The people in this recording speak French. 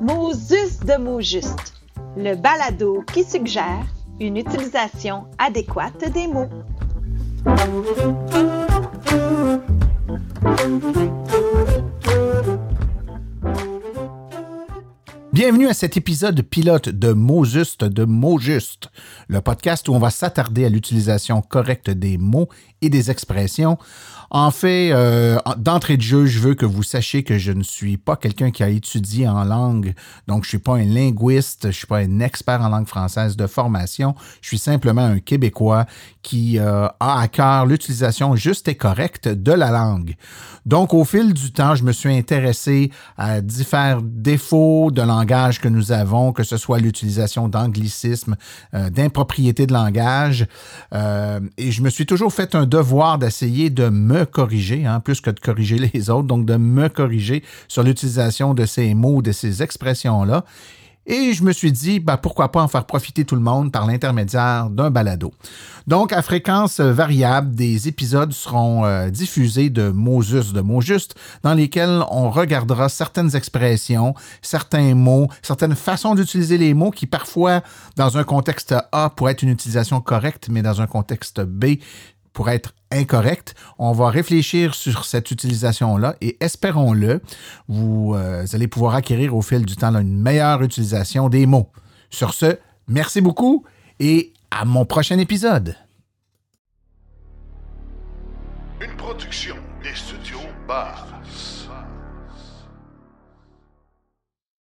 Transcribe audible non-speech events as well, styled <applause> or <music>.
Mosus de mots justes, le balado qui suggère une utilisation adéquate des mots. Bienvenue à cet épisode pilote de Mots justes de mots justes, le podcast où on va s'attarder à l'utilisation correcte des mots et des expressions. En fait, euh, d'entrée de jeu, je veux que vous sachiez que je ne suis pas quelqu'un qui a étudié en langue, donc je suis pas un linguiste, je suis pas un expert en langue française de formation, je suis simplement un Québécois qui euh, a à cœur l'utilisation juste et correcte de la langue. Donc, au fil du temps, je me suis intéressé à différents défauts de que nous avons, que ce soit l'utilisation d'anglicisme, euh, d'impropriété de langage, et je me suis toujours fait un devoir d'essayer de me corriger, hein, plus que de corriger <laughs> les autres, donc de me corriger sur l'utilisation de ces mots, de ces expressions-là. Et je me suis dit, ben, pourquoi pas en faire profiter tout le monde par l'intermédiaire d'un balado. Donc, à fréquence variable, des épisodes seront euh, diffusés de mots justes, de mots justes, dans lesquels on regardera certaines expressions, certains mots, certaines façons d'utiliser les mots qui parfois, dans un contexte A, pourraient être une utilisation correcte, mais dans un contexte B, pour être incorrect. On va réfléchir sur cette utilisation-là et espérons-le, vous, euh, allez pouvoir acquérir au fil du temps une meilleure utilisation des mots. Sur ce, merci beaucoup et à mon prochain épisode. Une production des studios Bar.